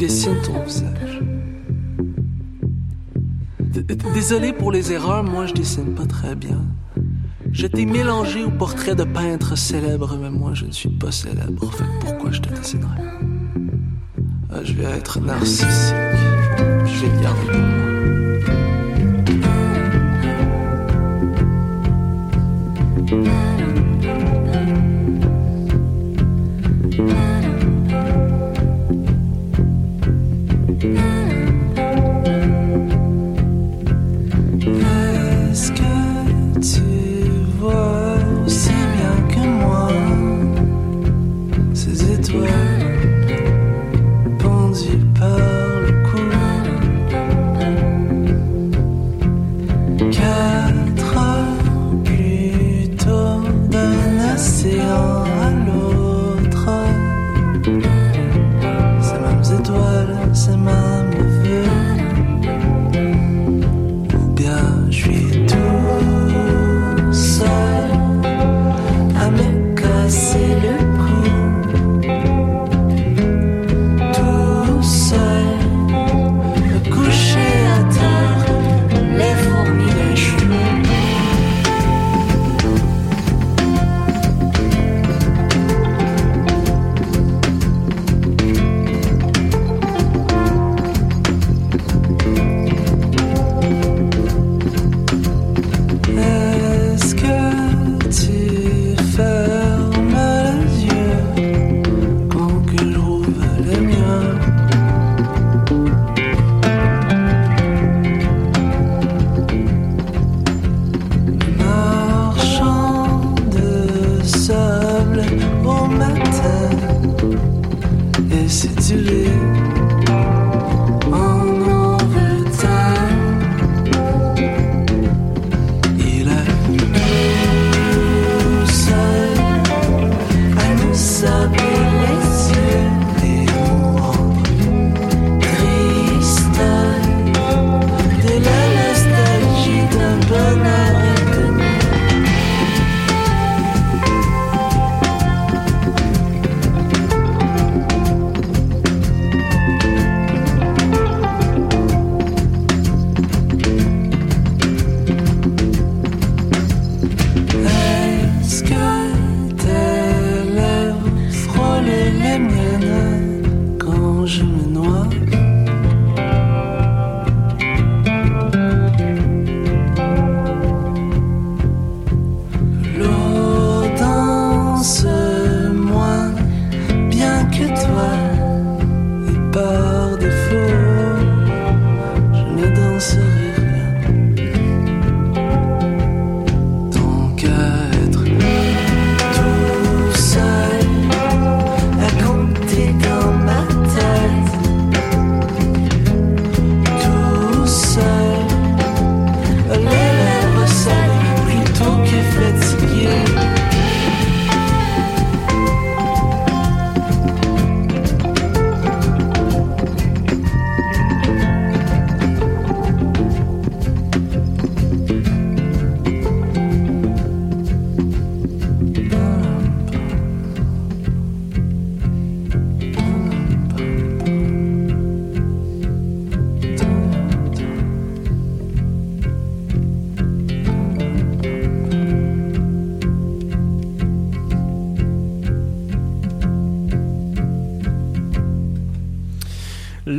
dessine ton visage. Désolé pour les erreurs, moi je dessine pas très bien. Je t'ai mélangé au portrait de peintre célèbre, mais moi je ne suis pas célèbre. Fait pourquoi je te dessinerais? Ah, Je vais être narcissique. Je vais le garder pour moi. Est-ce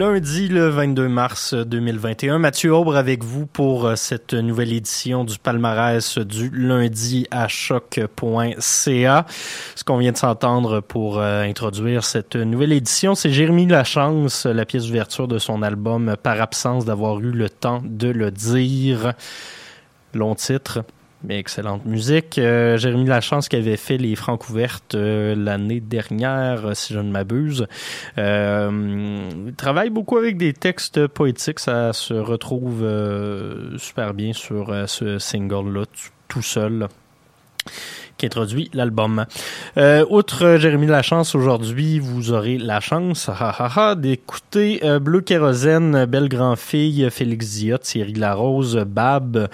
lundi le 22 mars 2021. Mathieu Aubre avec vous pour euh, cette nouvelle édition du palmarès du lundi à choc.ca. Ce qu'on vient de s'entendre pour euh, introduire cette nouvelle édition, c'est Jérémy Lachance, la pièce d'ouverture de son album Par absence d'avoir eu le temps de le dire. Long titre excellente musique. Euh, Jérémy Lachance qui avait fait les francs ouvertes euh, l'année dernière, euh, si je ne m'abuse. Euh, il travaille beaucoup avec des textes poétiques. Ça se retrouve super bien sur ce single-là, tout seul qui introduit l'album. Euh, outre Jérémy Lachance, aujourd'hui, vous aurez la chance d'écouter Bleu Kérosène, Belle Grand-Fille, Félix Diot, Thierry Larose, Bab,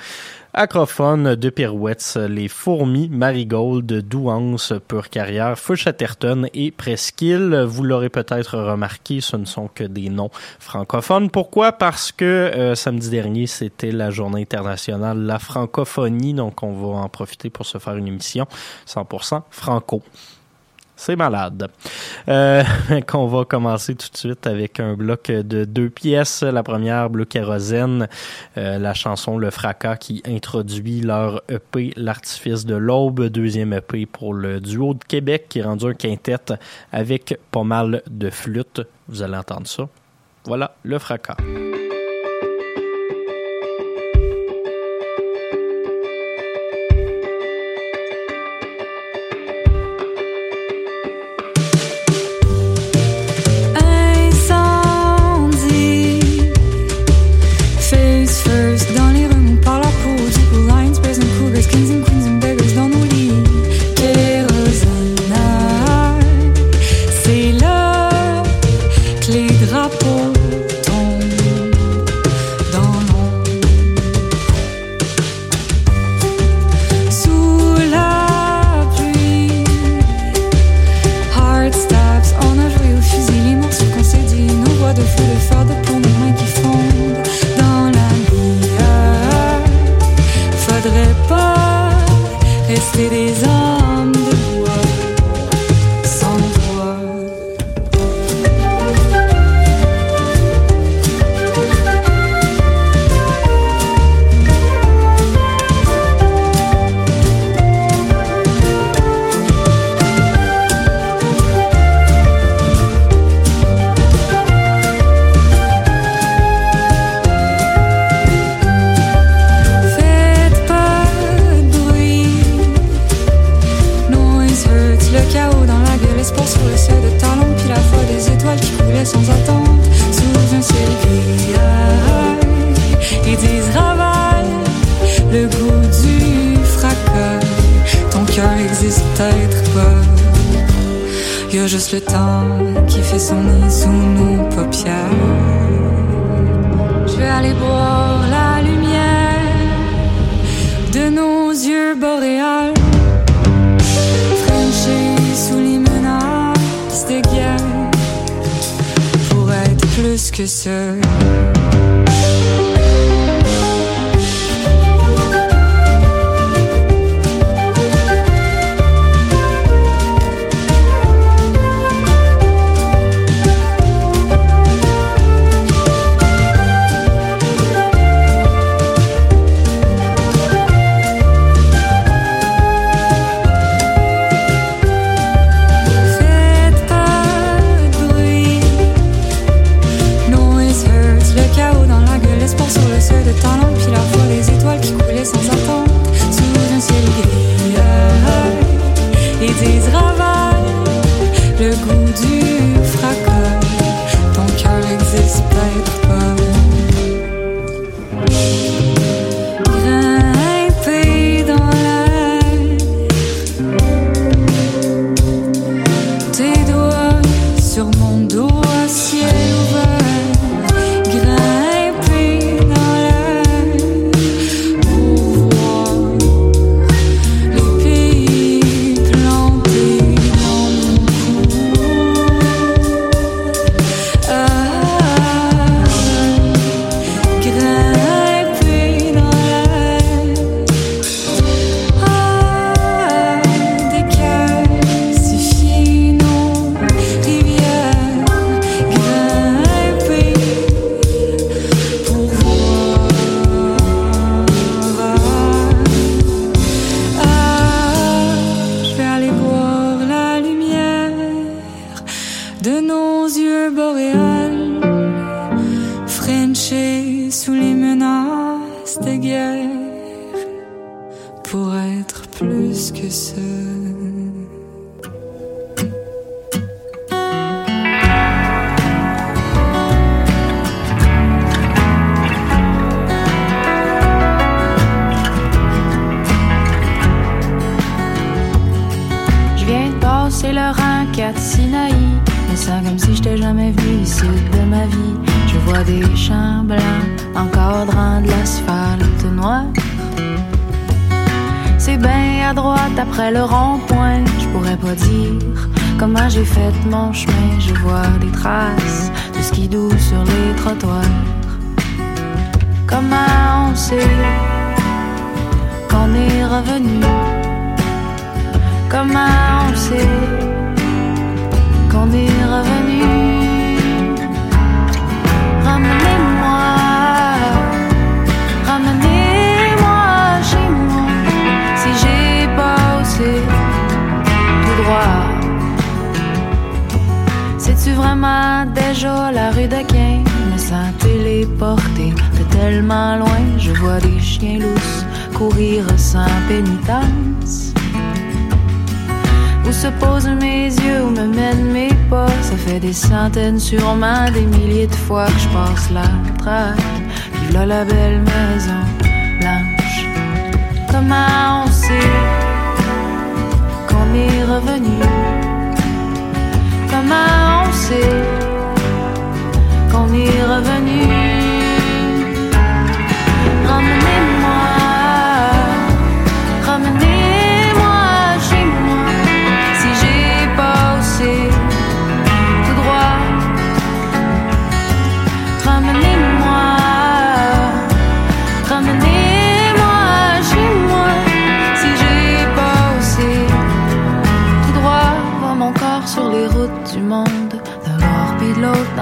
Acrophone de Pirouettes, Les Fourmis, Marigold, Douance, Pure Carrière, Chatterton et Presqu'île. Vous l'aurez peut-être remarqué, ce ne sont que des noms francophones. Pourquoi? Parce que euh, samedi dernier, c'était la journée internationale la francophonie, donc on va en profiter pour se faire une émission 100% franco. C'est malade. Euh, qu'on va commencer tout de suite avec un bloc de deux pièces. La première, Bleu Kérosène, euh, la chanson Le Fracas qui introduit leur EP L'Artifice de l'Aube. Deuxième EP pour le duo de Québec qui est rendu un quintet avec pas mal de flûtes. Vous allez entendre ça. Voilà, Le Fracas. Déjà la rue d'Aquin? Me sens téléporté de tellement loin. Je vois des chiens lousses courir sans pénitence. Où se posent mes yeux, où me mènent mes pas Ça fait des centaines, sûrement des milliers de fois que je passe la traque Puis là la belle maison blanche Comment on sait qu'on est revenu? On sait qu'on est revenu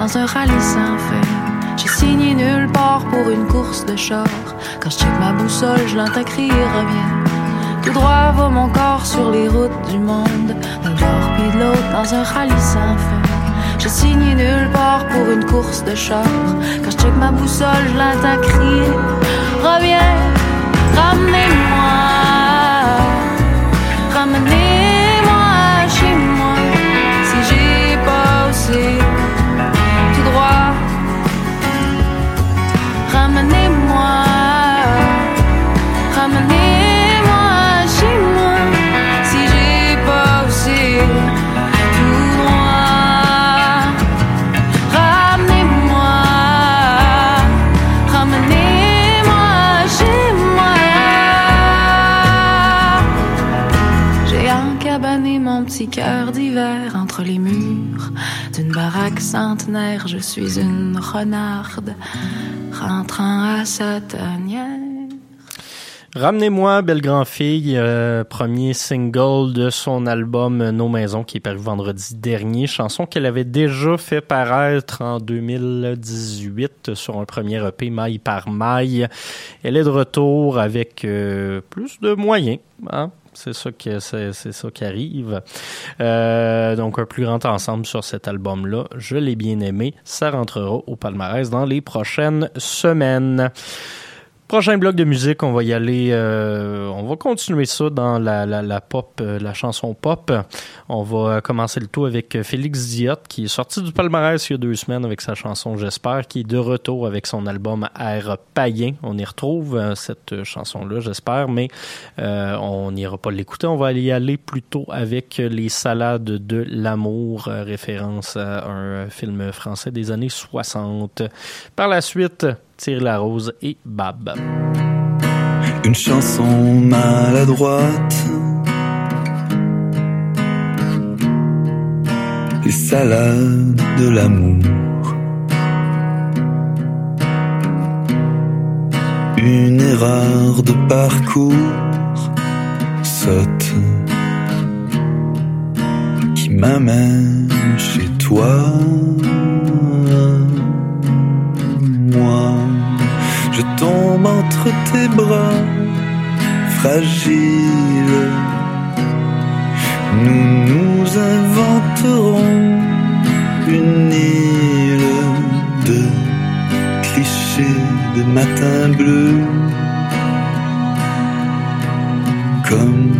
dans un rallye sans fin. J'ai signé nulle part pour une course de char. Quand je check ma boussole, je l'entends reviens. Tout droit va mon corps sur les routes du monde, d'un bord puis dans un rallye sans fin. J'ai signé nulle part pour une course de char. Quand je check ma boussole, je l'entends crier Reviens, ramenez-moi petit cœur d'hiver entre les murs d'une baraque centenaire. Je suis une renarde rentrant à sa tanière. Ramenez-moi, Belle Grand Fille, euh, premier single de son album Nos Maisons qui est paru vendredi dernier, chanson qu'elle avait déjà fait paraître en 2018 sur un premier EP Maille par Maille. Elle est de retour avec euh, plus de moyens, hein? C'est ça qui arrive. Euh, donc un plus grand ensemble sur cet album-là. Je l'ai bien aimé. Ça rentrera au palmarès dans les prochaines semaines. Prochain bloc de musique, on va y aller, euh, on va continuer ça dans la, pop, euh, la chanson pop. On va commencer le tout avec Félix Diot, qui est sorti du palmarès il y a deux semaines avec sa chanson J'espère, qui est de retour avec son album Air païen. On y retrouve euh, cette chanson-là, j'espère, mais on n'ira pas l'écouter. On va y aller plutôt avec les salades de l'amour, référence à un film français des années 60. Par la suite, Tire la rose et Bab. Une chanson maladroite. Les salades de l'amour. Une erreur de parcours sotte qui m'amène chez toi. Moi, je tombe entre tes bras fragile. Nous nous inventerons une île de clichés de matin bleu. Comme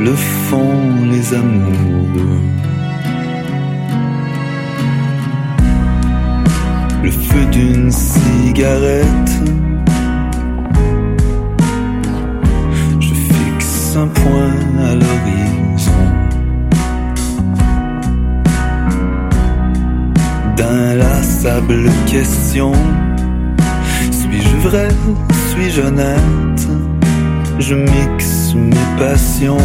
le font les amours. feu d'une cigarette. Je fixe un point à l'horizon. D'inlassable question. Suis-je vrai? Suis-je honnête? Je mixe mes passions.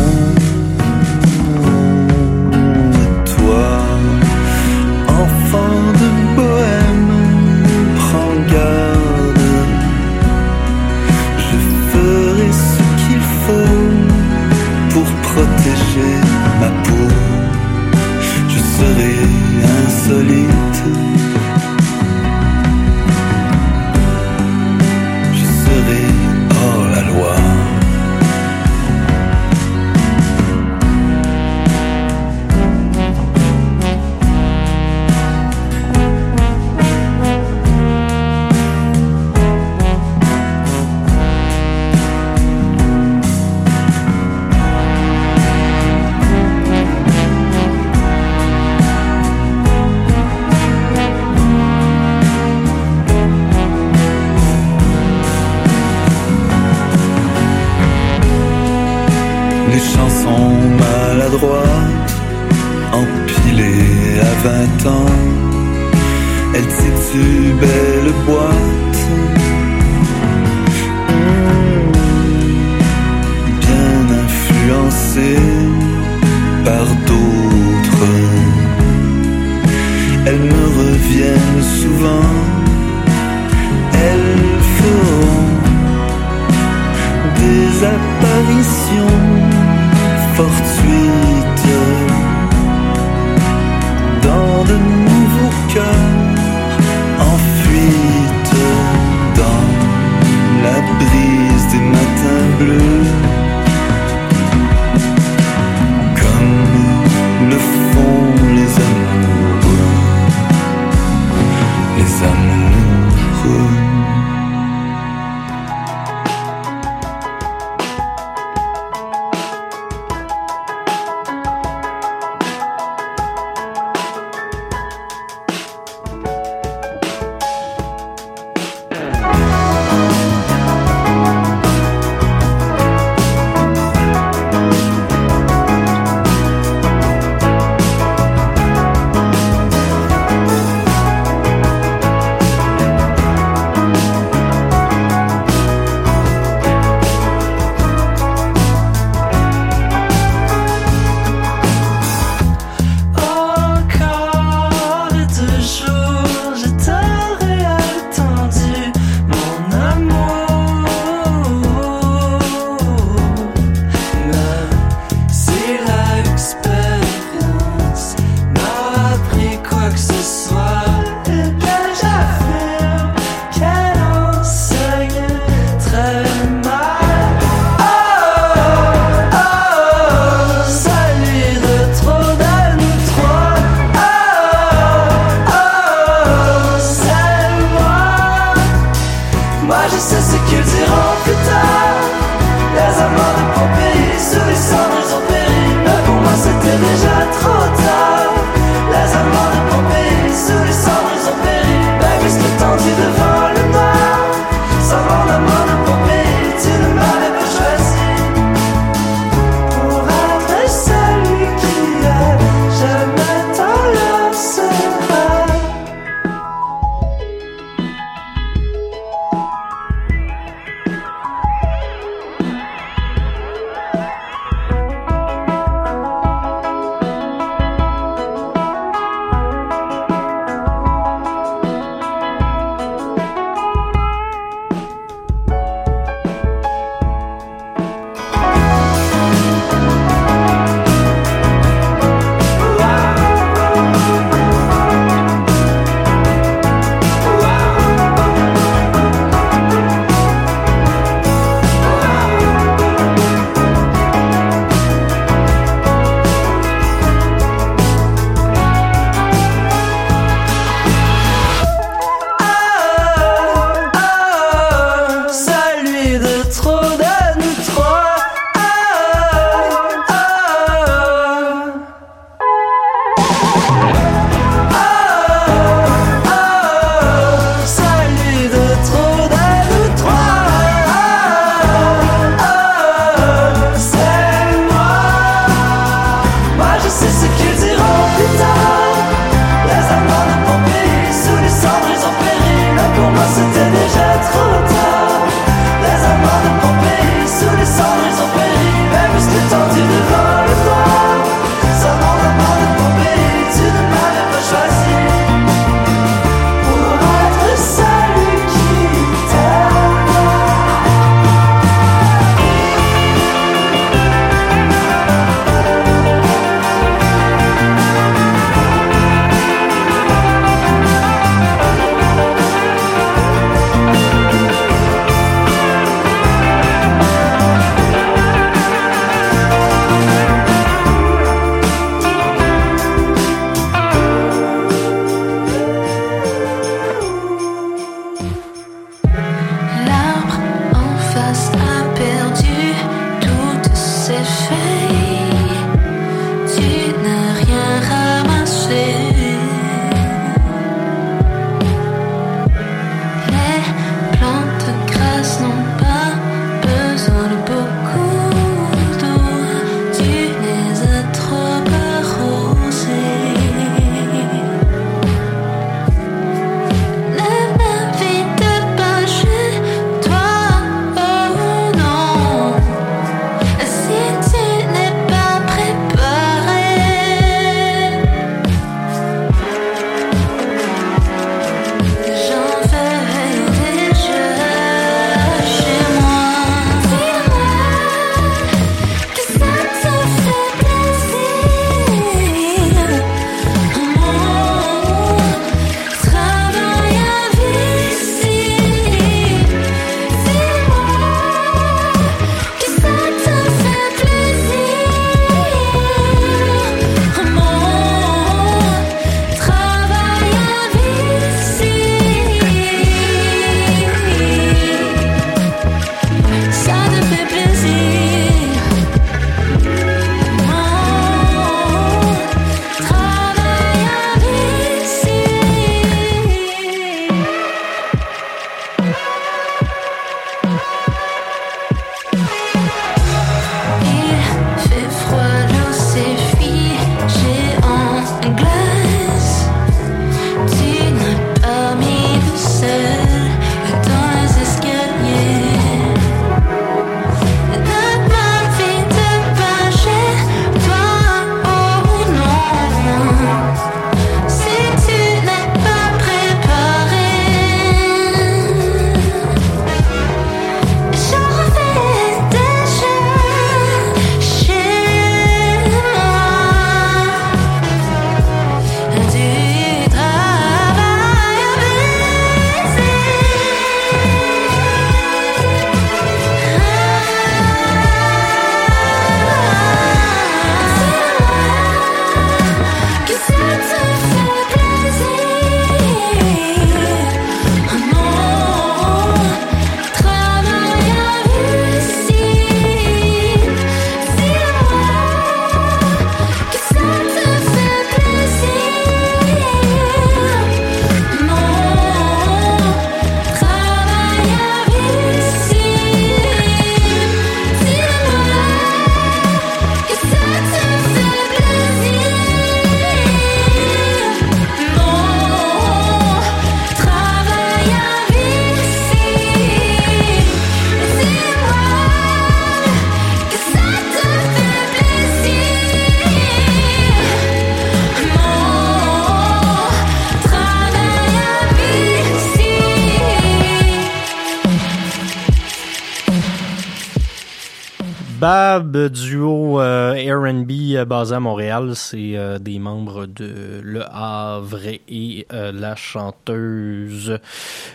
Duo euh, R&B euh, basé à Montréal, c'est euh, des membres de Le Havre et la chanteuse,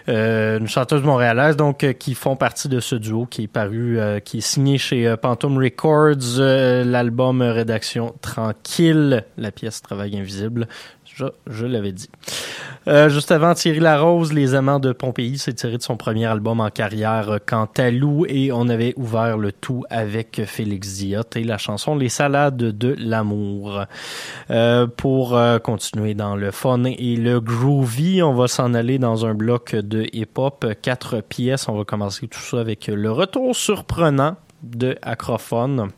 une chanteuse montréalaise donc qui font partie de ce duo qui est paru, qui est signé chez Phantom Records, l'album Rédaction Tranquille, la pièce Travail Invisible. Je, l'avais dit. Euh, juste avant, Thierry Larose, Les Amants de Pompéi, c'est tiré de son premier album en carrière, euh, Cantalou, et on avait ouvert le tout avec Félix Diot et la chanson Les Salades de l'amour. Euh, pour euh, continuer dans le fun et le groovy, on va s'en aller dans un bloc de hip-hop, quatre pièces. On va commencer tout ça avec le retour surprenant de Acrophone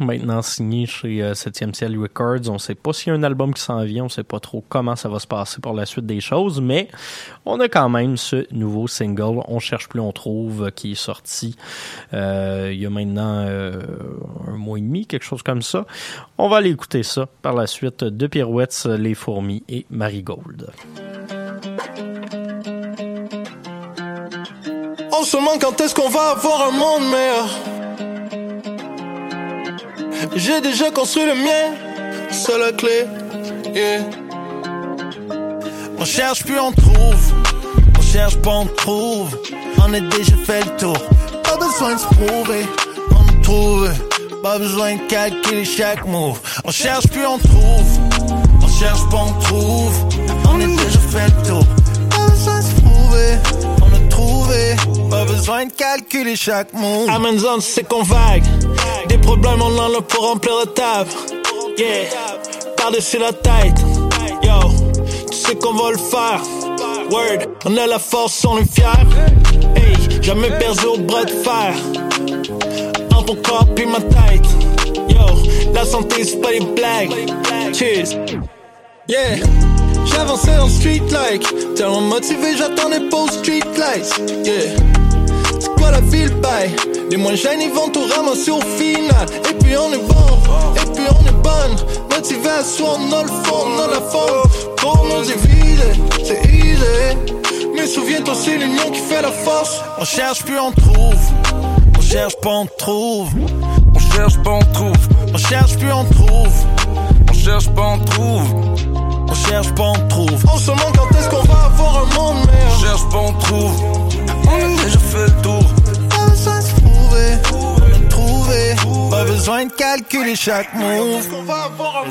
maintenant signé chez euh, 7e Ciel Records. On sait pas s'il y a un album qui s'en vient, on sait pas trop comment ça va se passer pour la suite des choses, mais on a quand même ce nouveau single, On cherche plus, on trouve, qui est sorti euh, il y a maintenant euh, un mois et demi, quelque chose comme ça. On va aller écouter ça par la suite de Pirouettes, Les Fourmis et Marigold. On se demande quand est-ce qu'on va avoir un monde meilleur? J'ai déjà construit le mien, c'est clé. Yeah. On cherche puis on trouve, on cherche pas on trouve. On est déjà fait le tour, pas besoin de se prouver, on trouve. Pas besoin de calculer chaque move. On cherche puis on trouve, on cherche pas on trouve. On est déjà fait le tour, pas besoin de se prouver, on a trouvé. Pas besoin de calculer chaque move. Amazon, c'est qu'on vague. Des problèmes, on en a pour remplir la table. Yeah, par-dessus la tête. Yo, tu sais qu'on va le faire. Word, on a la force, on est fiers. Hey, jamais perdu au bras de fer. En ton corps, puis ma tête. Yo, la santé, c'est pas des blagues. Cheers. Yeah. J'avançais en street like Tellement motivé j'attendais aux street lights Yeah quoi la ville bail Les moins vont tout ramasser au final. Et puis on est bon Et puis on est bonne. Soi on a le fond On a la forme. Pour nous diviser C'est easy. Mais souviens-toi c'est l'union qui fait la force. On cherche puis on trouve. On cherche pas on trouve. On cherche pas on trouve. On cherche puis on trouve. On cherche pas on trouve. On cherche pas, on trouve. On se demande quand est-ce qu'on va avoir un monde meilleur? On cherche pas, on trouve. On a déjà fait le tour. Pas besoin de se prouver. On a trouvé. Pas besoin de calculer chaque move. On va avoir un.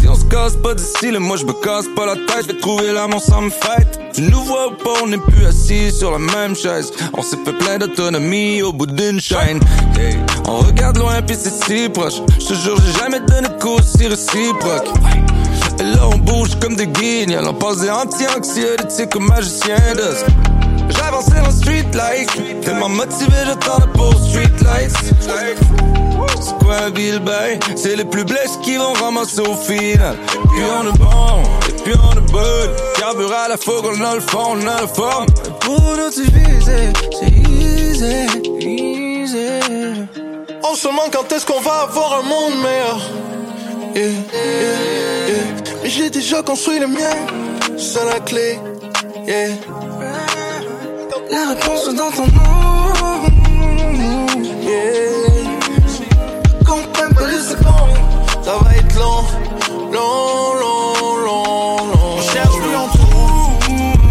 Si on se casse pas d'ici, là, moi je me casse pas la tête, je vais trouver l'amour sans me fight. Tu nous vois ou pas, on n'est plus assis sur la même chaise. On s'est fait plein d'autonomie au bout d'une chaîne. Hey, on regarde loin puis c'est si proche. Je te jure, j'ai jamais donné de cours si réciproque. Et là on bouge comme des guignols, on passe des anti-anxiolytiques comme magicien d'os. J'avançais en street like, tellement motivé, j'attendais aux street lights. C'est un bill? C'est les plus blessés qui vont ramasser au final. Et puis on est bon, et puis on est bon. Carbure à la fougue, on a le fond, on a la forme. Pour nous diviser, c'est easy, easy. On se quand est-ce qu'on va avoir un monde meilleur? Yeah, yeah, yeah. Mais j'ai déjà construit le mien. C'est la clé. Yeah. La réponse dans ton nom. Yeah. Quand t'aimes pas c'est bon. Ça va être long, long, long, long, long. On cherche puis on trouve.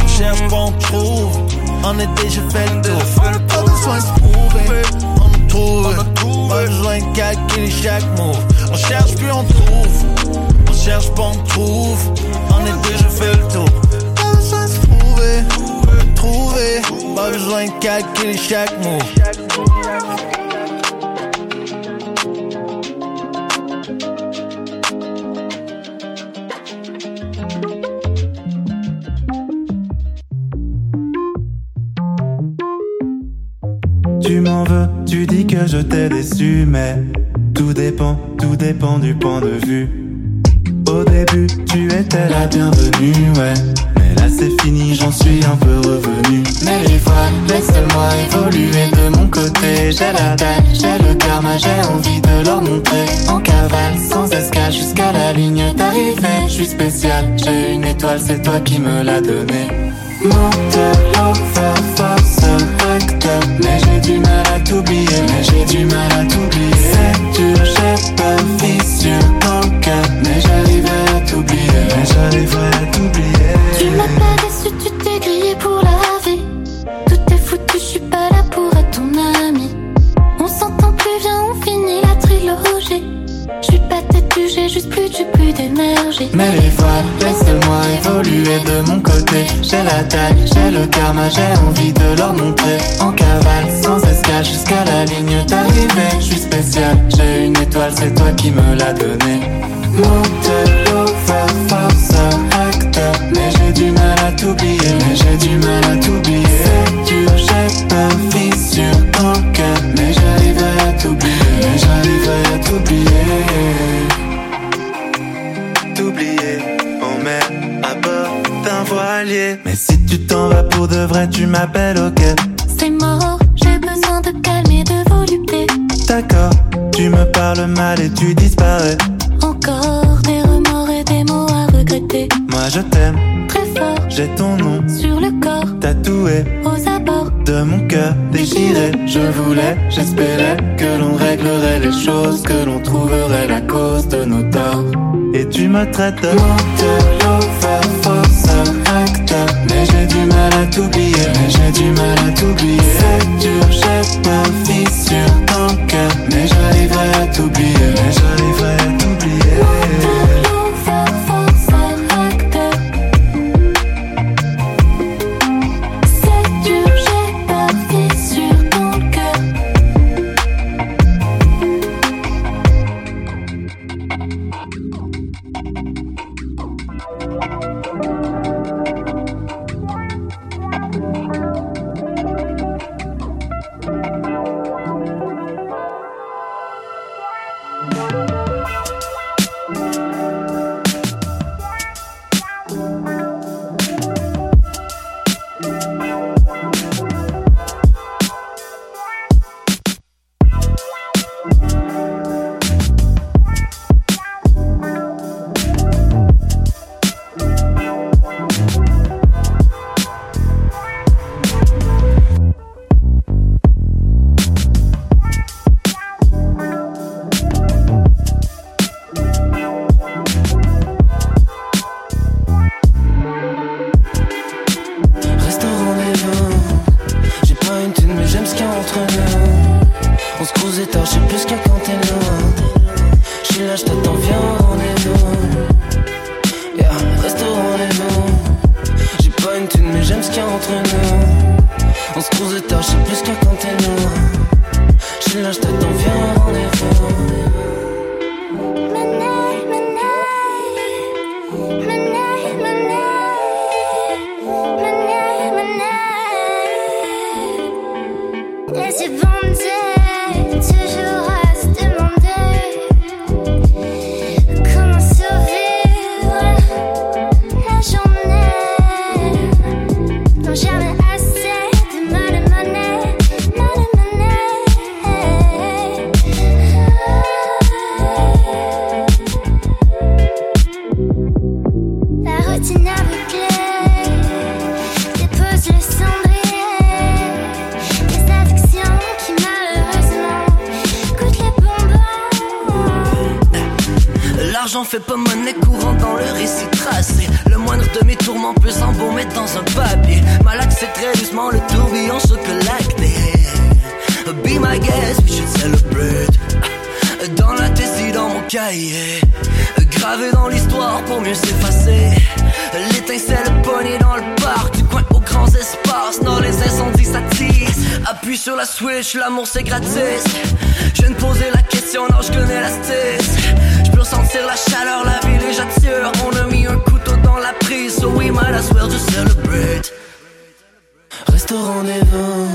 On cherche pas on trouve. On est déjà fait le tour. Pas besoin de se prouver. On nous trouve. Pas besoin de calculer chaque move. On cherche puis on trouve. On cherche pas on trouve. On est déjà fait le tour. Pas besoin de se prouver. Trouver. Pas besoin chaque move. Tu m'en veux, tu dis que je t'ai déçu, mais tout dépend, tout dépend du point de vue. Au début, tu étais la bienvenue, ouais j'en suis un peu revenu. Mais les voiles, laisse-moi évoluer de mon côté. J'ai la dalle, j'ai le karma, j'ai envie de leur montrer. En cavale, sans escale, jusqu'à la ligne d'arrivée. Je suis spécial, j'ai une étoile, c'est toi qui me l'as donnée. Moteur, over, force, recteur. Mais j'ai du mal à t'oublier, mais j'ai du mal à t'oublier. C'est dur, j'ai pas vicieux. Mais les voiles, laisse-moi évoluer de mon côté. J'ai la taille, j'ai le karma, j'ai envie de leur montrer. En cavale, sans escale, jusqu'à la ligne d'arrivée. Je suis spécial, j'ai une étoile, c'est toi qui me l'as donnée. Monte, force, acteur. Mais j'ai du mal à t'oublier, mais j'ai du mal à t'oublier. C'est dur, j'ai pas fissure le cœur. Mais j'arriverai à t'oublier, mais j'arriverai à t'oublier. Voilier. Mais si tu t'en vas pour de vrai, tu m'appelles, ok? C'est mort, j'ai besoin de calme et de volupté. D'accord, tu me parles mal et tu disparais. Encore des remords et des mots à regretter. Moi je t'aime, Très fort j'ai ton nom sur le corps, tatoué aux abords. de mon cœur déchiré. Je voulais, j'espérais que l'on réglerait les choses, que l'on trouverait la cause de nos torts. Et tu me traites de menteur, lover, Mais j'ai du mal à t'oublier, mais j'ai du mal à t'oublier. C'est dur, j'ai pas fissure dans le cœur. Mais j'arriverai à t'oublier, mais j'arriverai à t'oublier. Dans l'histoire pour mieux s'effacer. L'étincelle poignée dans le parc, du coin aux grands espaces. Dans les incendies s'attisent. Appuie sur la switch, l'amour c'est gratis. Je de poser la question, non, je connais la stisse. Je peux ressentir la chaleur, la ville et. On a mis un couteau dans la prise, so we might as well just celebrate. Reste au rendez-vous.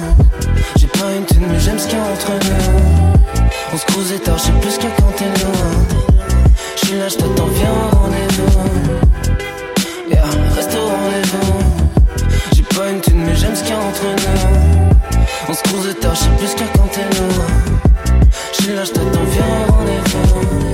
J'ai pas une thune, mais j'aime ce qu'il y a entre nous. On se croise tard, je plus qu'à quand loin. Là, je t'attends, viens au rendez-vous. Yeah, reste au rendez-vous. J'ai pas une thune, mais j'aime ce qu'il y a entre nous. On se croise tard, je sais plus qu'à t'es loin. Je là, je t'attends, viens au rendez-vous.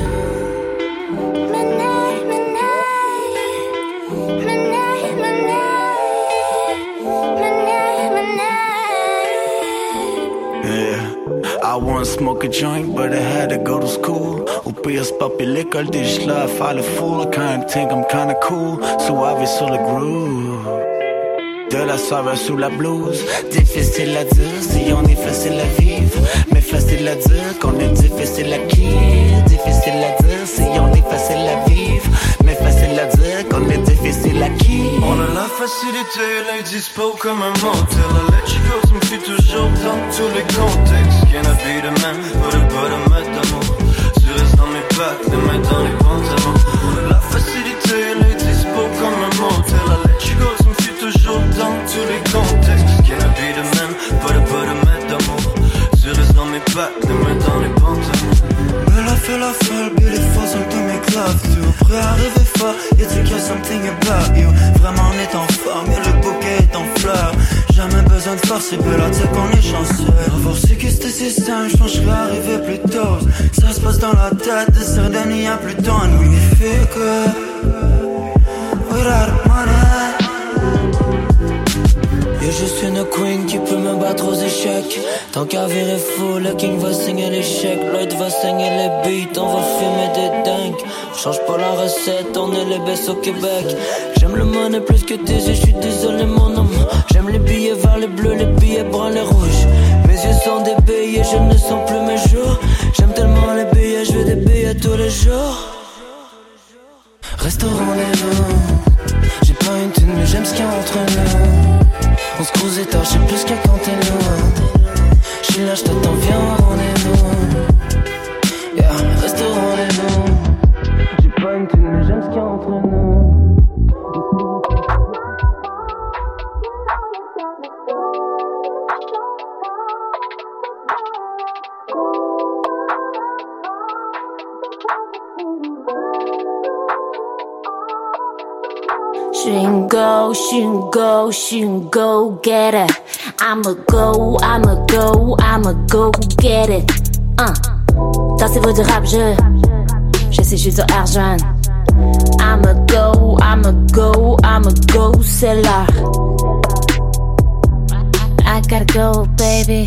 I smoke a joint, but I had to go to school. Uppe spap i l'école, det är slö, faller full. Kind think I'm kinda cool, är vi så the groove. de la soirée sous la blouse. Difficile à dire si on est facile à vivre, mais facile à dire qu'on est difficile à qui. Difficile à dire si on est facile à vivre, à dire qu'on est difficile à qui? On a la facilité, là dispo comme un motel. La let you go, ça me fait toujours dans tous les contextes. Can I be the man, put a de mettre d'amour. Tu restes dans mes pattes, les mains dans les pantalons. On a la facilité, là dispo comme un motel. Fait la folle, beautiful, some to make love to Prêt à rêver fort, y'a tu care something about you. Vraiment on est en forme, y'a le bouquet est en fleurs Jamais besoin de forcer, bella, tu sais qu'on est chanceux. Avoir su que c'était si simple, j'penns que arrivé plus tôt. Ça se passe dans la tête de certains, il y a plus de temps And we feel Without money Y'a juste une queen qui peut me battre aux échecs. Tant qu'à virer fou, le king va signer l'échec. Lloyd va saigner les beats, on va fumer des dingues. Change pas la recette, on est les baisses au Québec. J'aime le money plus que tes yeux, j'suis désolé mon homme. J'aime les billets verts, les bleus, les billets bruns, les rouges. Mes yeux sont des billets, je ne sens plus mes jours. J'aime tellement les billets, je veux des billets tous les jours. Restaurant les nous J'ai pas une thune mais j'aime ce qu'il y a entre nous On se croise et je sais plus a quand t'es loin. J'suis là, j't'attends, viens au rendez-vous Can go, she can go, she go get it. I'ma go, I'ma go, I'ma go get it. Uh. Dansez-vous du rap, je. Je sais, je suis sur argent. I'ma go, I'ma go, I'ma go, l'heure. I gotta go, baby.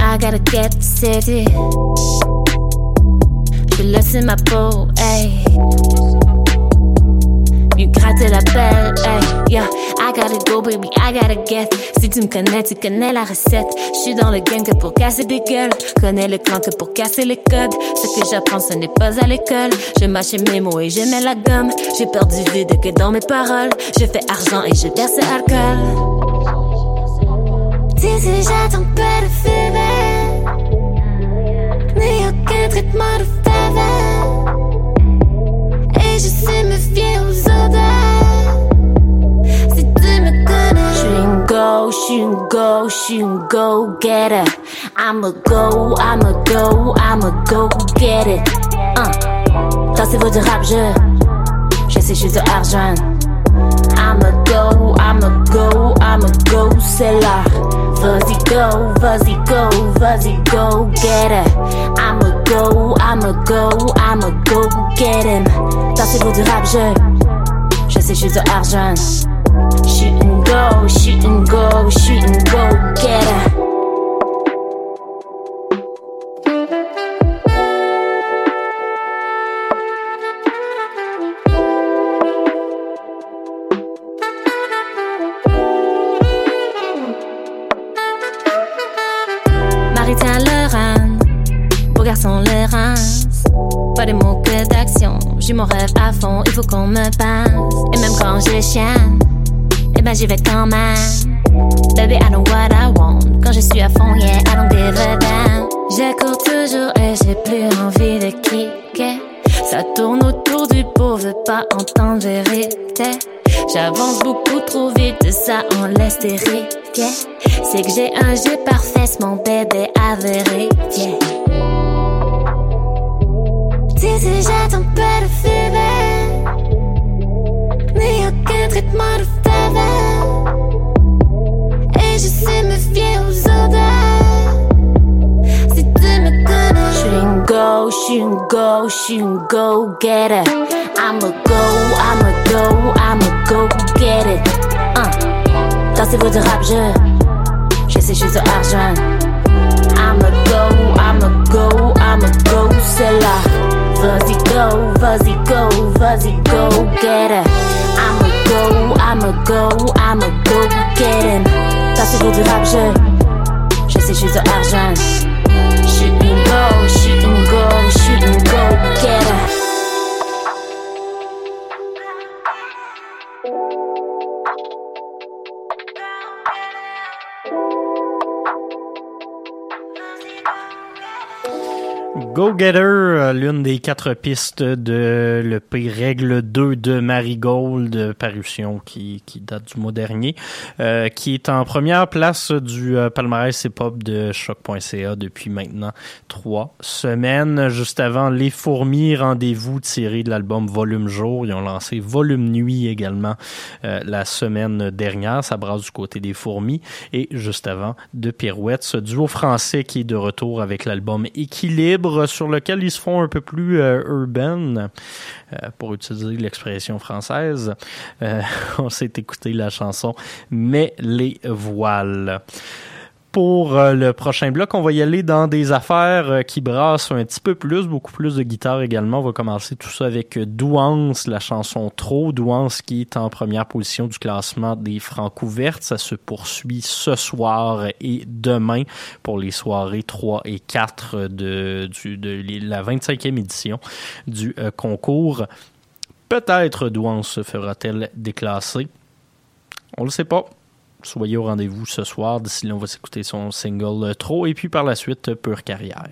I gotta get city. Je laisse ma peau, hey. Gratter la belle, yeah. I gotta go, baby, I gotta get. Si tu me connais, tu connais la recette. J'suis dans le game que pour casser des gueules. Connais le clan que pour casser les codes. Ce que j'apprends, ce n'est pas à l'école. Je mâche mes mots et je mets la gomme. J'ai peur du vide que dans mes paroles. Je fais argent et je verse alcool. D'ici, j'attends pas de fever. Ni aucun traitement de faveur. Et je sais me fier aux odeurs. Go, she can go, she can go get it. I'ma go, I'ma go, I'ma go get it. Uh. Dansez-vous du rap, je. Je sais, je suis argent. I'ma go, I'ma go, I'ma go, c'est l'heure. Vas-y go, vas-y go, vas-y go, get it. I'ma go, I'ma go, I'ma go, get him. Dansez-vous du rap, je. Je sais, je suis argent. Go, shoot and go, shoot and go, get it. Marie tient le rang, beau garçon le rince. Pas de mots que d'action, j'ai mon rêve à fond, il faut qu'on me passe. Et même quand je chienne, ben j'y vais quand même. Baby, I know what I want. Quand je suis à fond, yeah, I don't give a damn. Je cours toujours et j'ai plus envie de kicker. Ça tourne autour du pot, veux pas entendre vérité. J'avance beaucoup trop vite, ça en laisse des. C'est que j'ai un jeu parfait, mon bébé à vérifier. D'ici, j'attends pas de fever. Traitement de. Et je sais me fier aux odeurs. Connais, she can go, she can go, she can go get it. I'ma go, I'ma go, I'ma go get. Uh. Dansez-vous du rap, je. Je sais, je suis de argent. I'ma go, I'ma go, I'ma go, c'est là. Vas-y go, vas-y go, vas-y go get it. I'ma go, I'ma go, I'ma go get him. Ça c'est du rap, je, je sais, je suis argent. Shoot and go, shoot and go, shoot and go get Go Getter, euh, l'une des quatre pistes de l'EP Règle 2 de Marigold, euh, parution qui, qui date du mois dernier, euh, qui est en première place du euh, palmarès hip-hop de choc.ca depuis maintenant trois semaines. Juste avant Les Fourmis, rendez-vous tiré de l'album Volume Jour. Ils ont lancé Volume Nuit également euh, la semaine dernière. Ça brasse du côté des Fourmis. Et juste avant, de Pirouette, ce duo français qui est de retour avec l'album Équilibre sur lequel ils se font un peu plus euh, urbain, euh, pour utiliser l'expression française. Euh, on s'est écouté la chanson Mais les voiles. Pour euh, le prochain bloc, on va y aller dans des affaires euh, qui brassent un petit peu plus, beaucoup plus de guitare également. On va commencer tout ça avec euh, Douance, la chanson Trop. Douance qui est en première position du classement des francs ouvertes. Ça se poursuit ce soir et demain pour les soirées 3 et 4 de, de la 25e édition du concours. Peut-être Douance se fera-t-elle déclasser. On le sait pas soyez au rendez-vous ce soir. D'ici là, on va s'écouter son single euh, Trop et puis par la suite, Pure Carrière.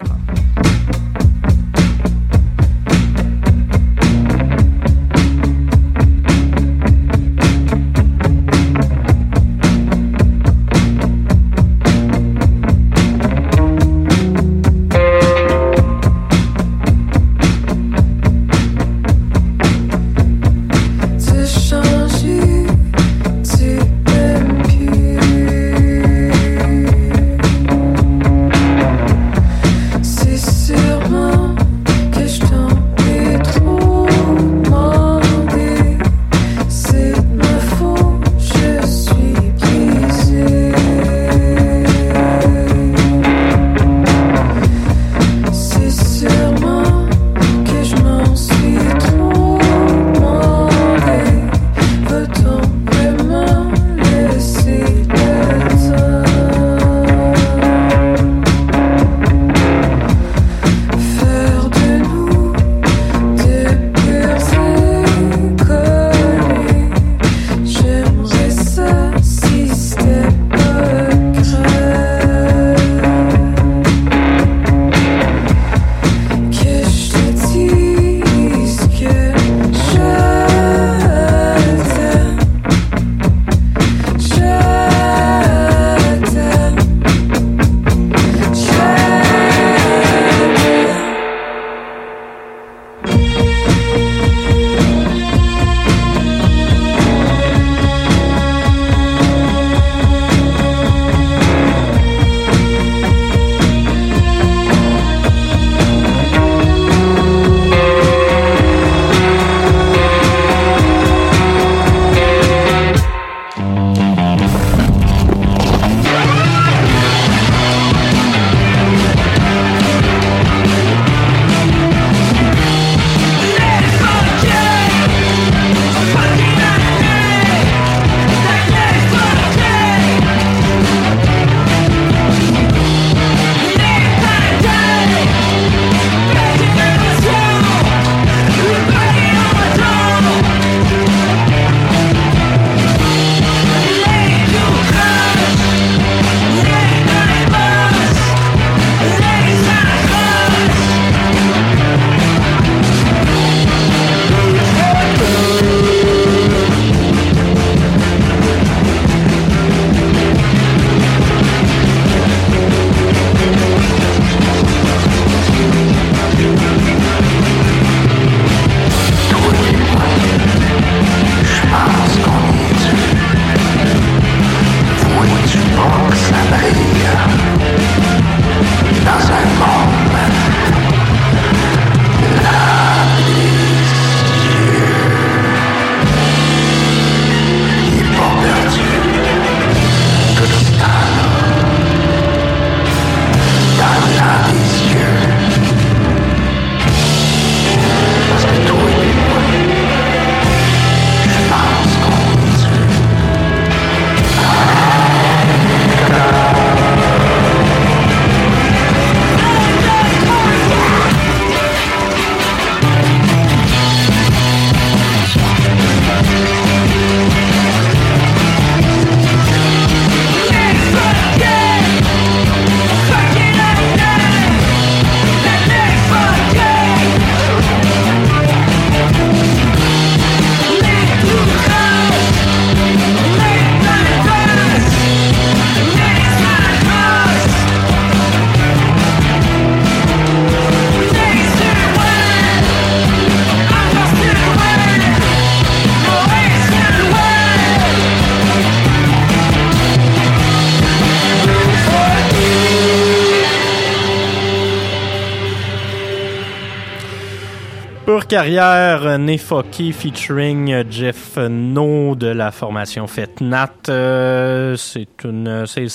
Carrière, Nefoki featuring Jeff No de la formation Fetnat. Euh, c'est une, c'est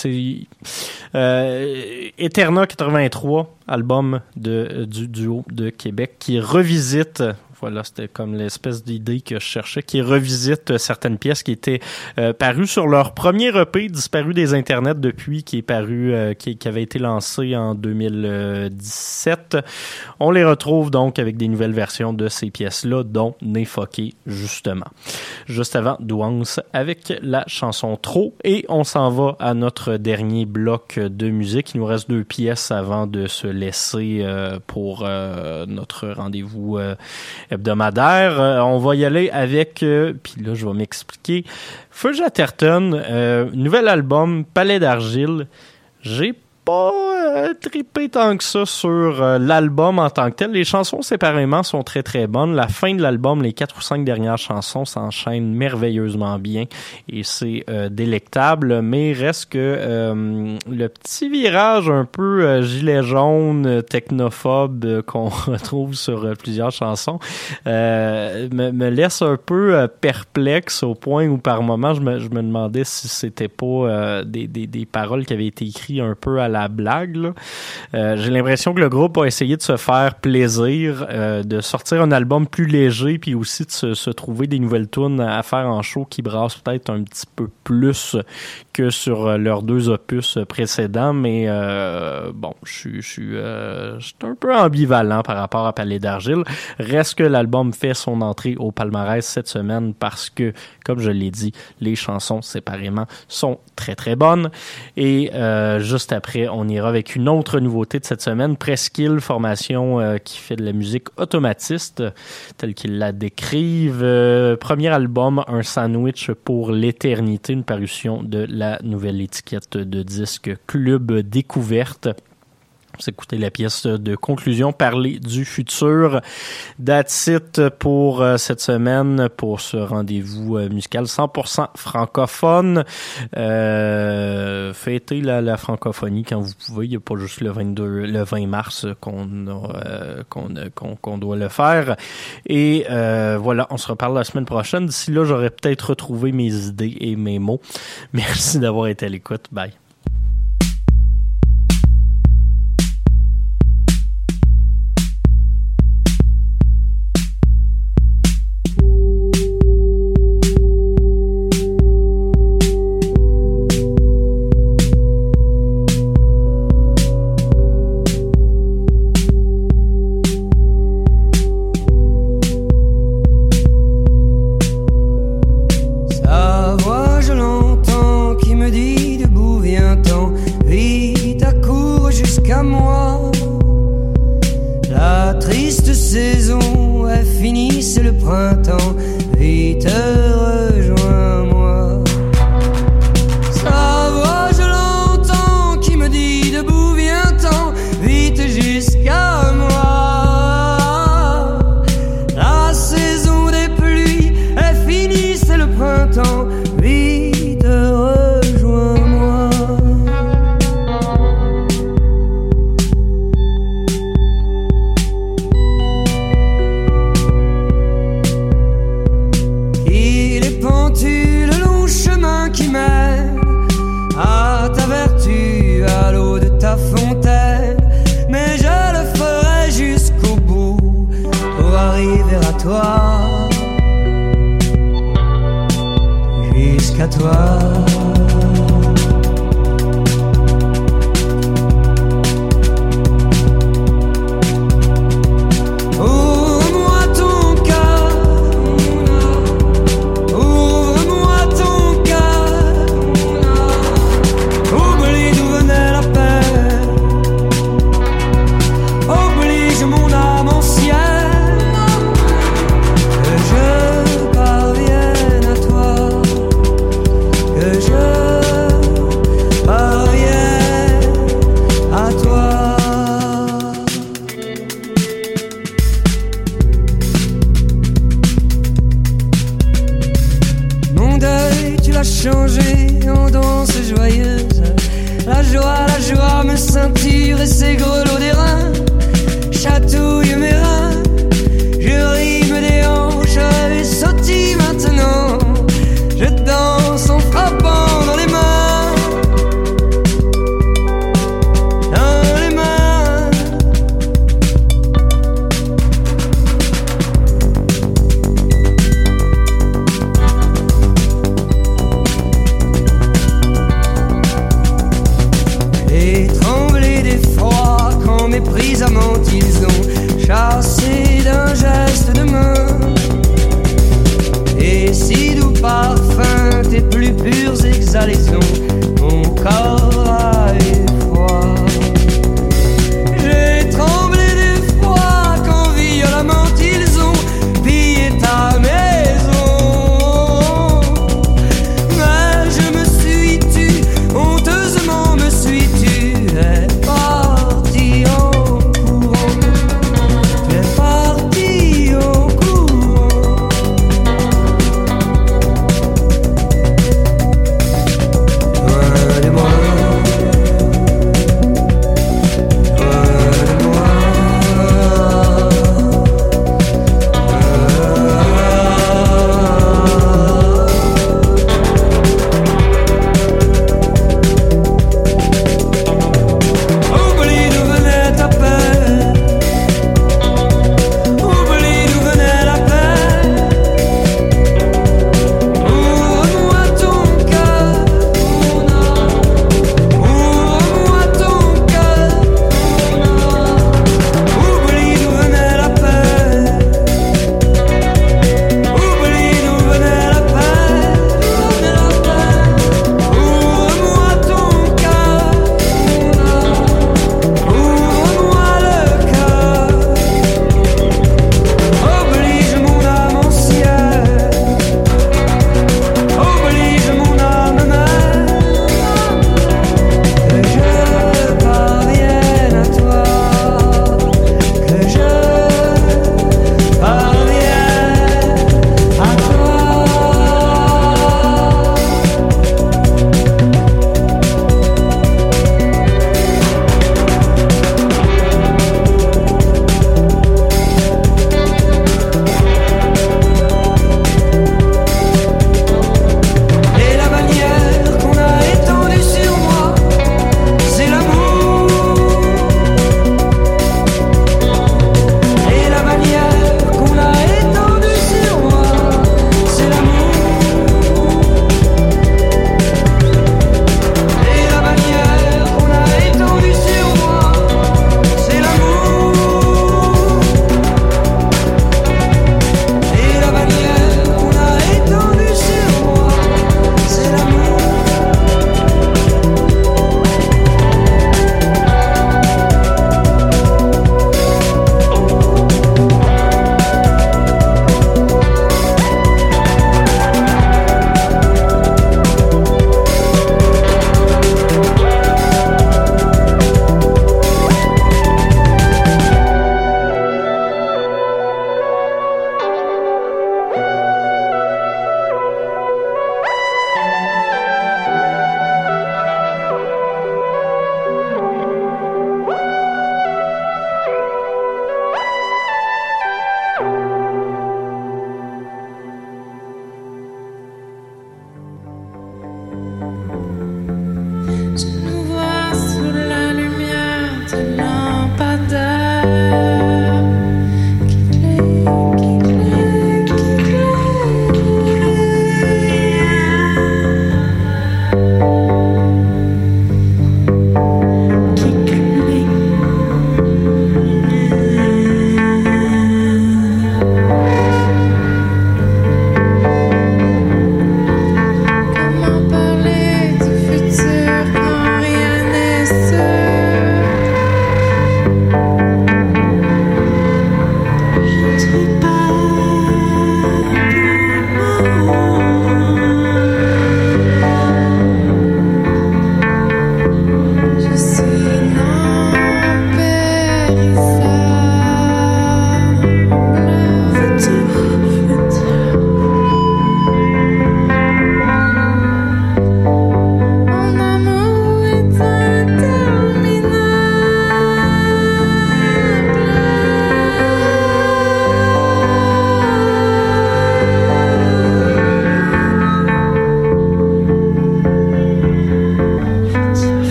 euh, Eterna 83, album de du duo de Québec qui revisite voilà, c'était comme l'espèce d'idée que je cherchais, qui revisite certaines pièces qui étaient euh, parues sur leur premier EP, disparu des internets depuis, qui est paru, euh, qui, qui avait été lancé en 2017. On les retrouve donc avec des nouvelles versions de ces pièces-là, dont Nefoké, justement. Juste avant, Douance avec la chanson Trop. Et on s'en va à notre dernier bloc de musique. Il nous reste deux pièces avant de se laisser euh, pour euh, notre rendez-vous euh, hebdomadaire. Euh, on va y aller avec, euh, puis là, je vais m'expliquer. Feu Atherton, euh, nouvel album, Palais d'argile. J'ai pas euh, tant que ça sur euh, l'album en tant que tel. Les chansons séparément sont très très bonnes. La fin de l'album, les quatre ou cinq dernières chansons s'enchaînent merveilleusement bien et c'est euh, délectable. Mais reste que euh, le petit virage un peu gilet jaune, technophobe qu'on retrouve sur plusieurs chansons me, me laisse un peu perplexe au point où par moment je me, je me demandais si c'était pas des, des, des paroles qui avaient été écrites un peu à la blague. là. Euh, J'ai l'impression que le groupe a essayé de se faire plaisir, euh, de sortir un album plus léger, puis aussi de se, se trouver des nouvelles tunes à faire en show qui brassent peut-être un petit peu plus que sur euh, leurs deux opus précédents. Mais euh, bon, euh, je suis un peu ambivalent par rapport à Palais d'Argile. Reste que l'album fait son entrée au palmarès cette semaine parce que, comme je l'ai dit, les chansons séparément sont très très bonnes. Et euh, juste après, on ira avec une autre nouveauté de cette semaine, Presqu'île, formation euh, qui fait de la musique automatiste, telle qu'ils la décrivent. Euh, premier album, un sandwich pour l'éternité, une parution de la nouvelle étiquette de disque Club Découverte. Vous écoutez la pièce de conclusion, parler du futur. That's it pour euh, cette semaine, pour ce rendez-vous euh, musical 100% francophone. Euh, fêtez la, francophonie quand vous pouvez. Il n'y a pas juste le 22, le 20 mars qu'on euh, qu'on doit le faire. Et euh, voilà, on se reparle la semaine prochaine. D'ici là, j'aurais peut-être retrouvé mes idées et mes mots. Merci d'avoir été à l'écoute. Bye. ceinture et ses grelots d'airain. Chatouillent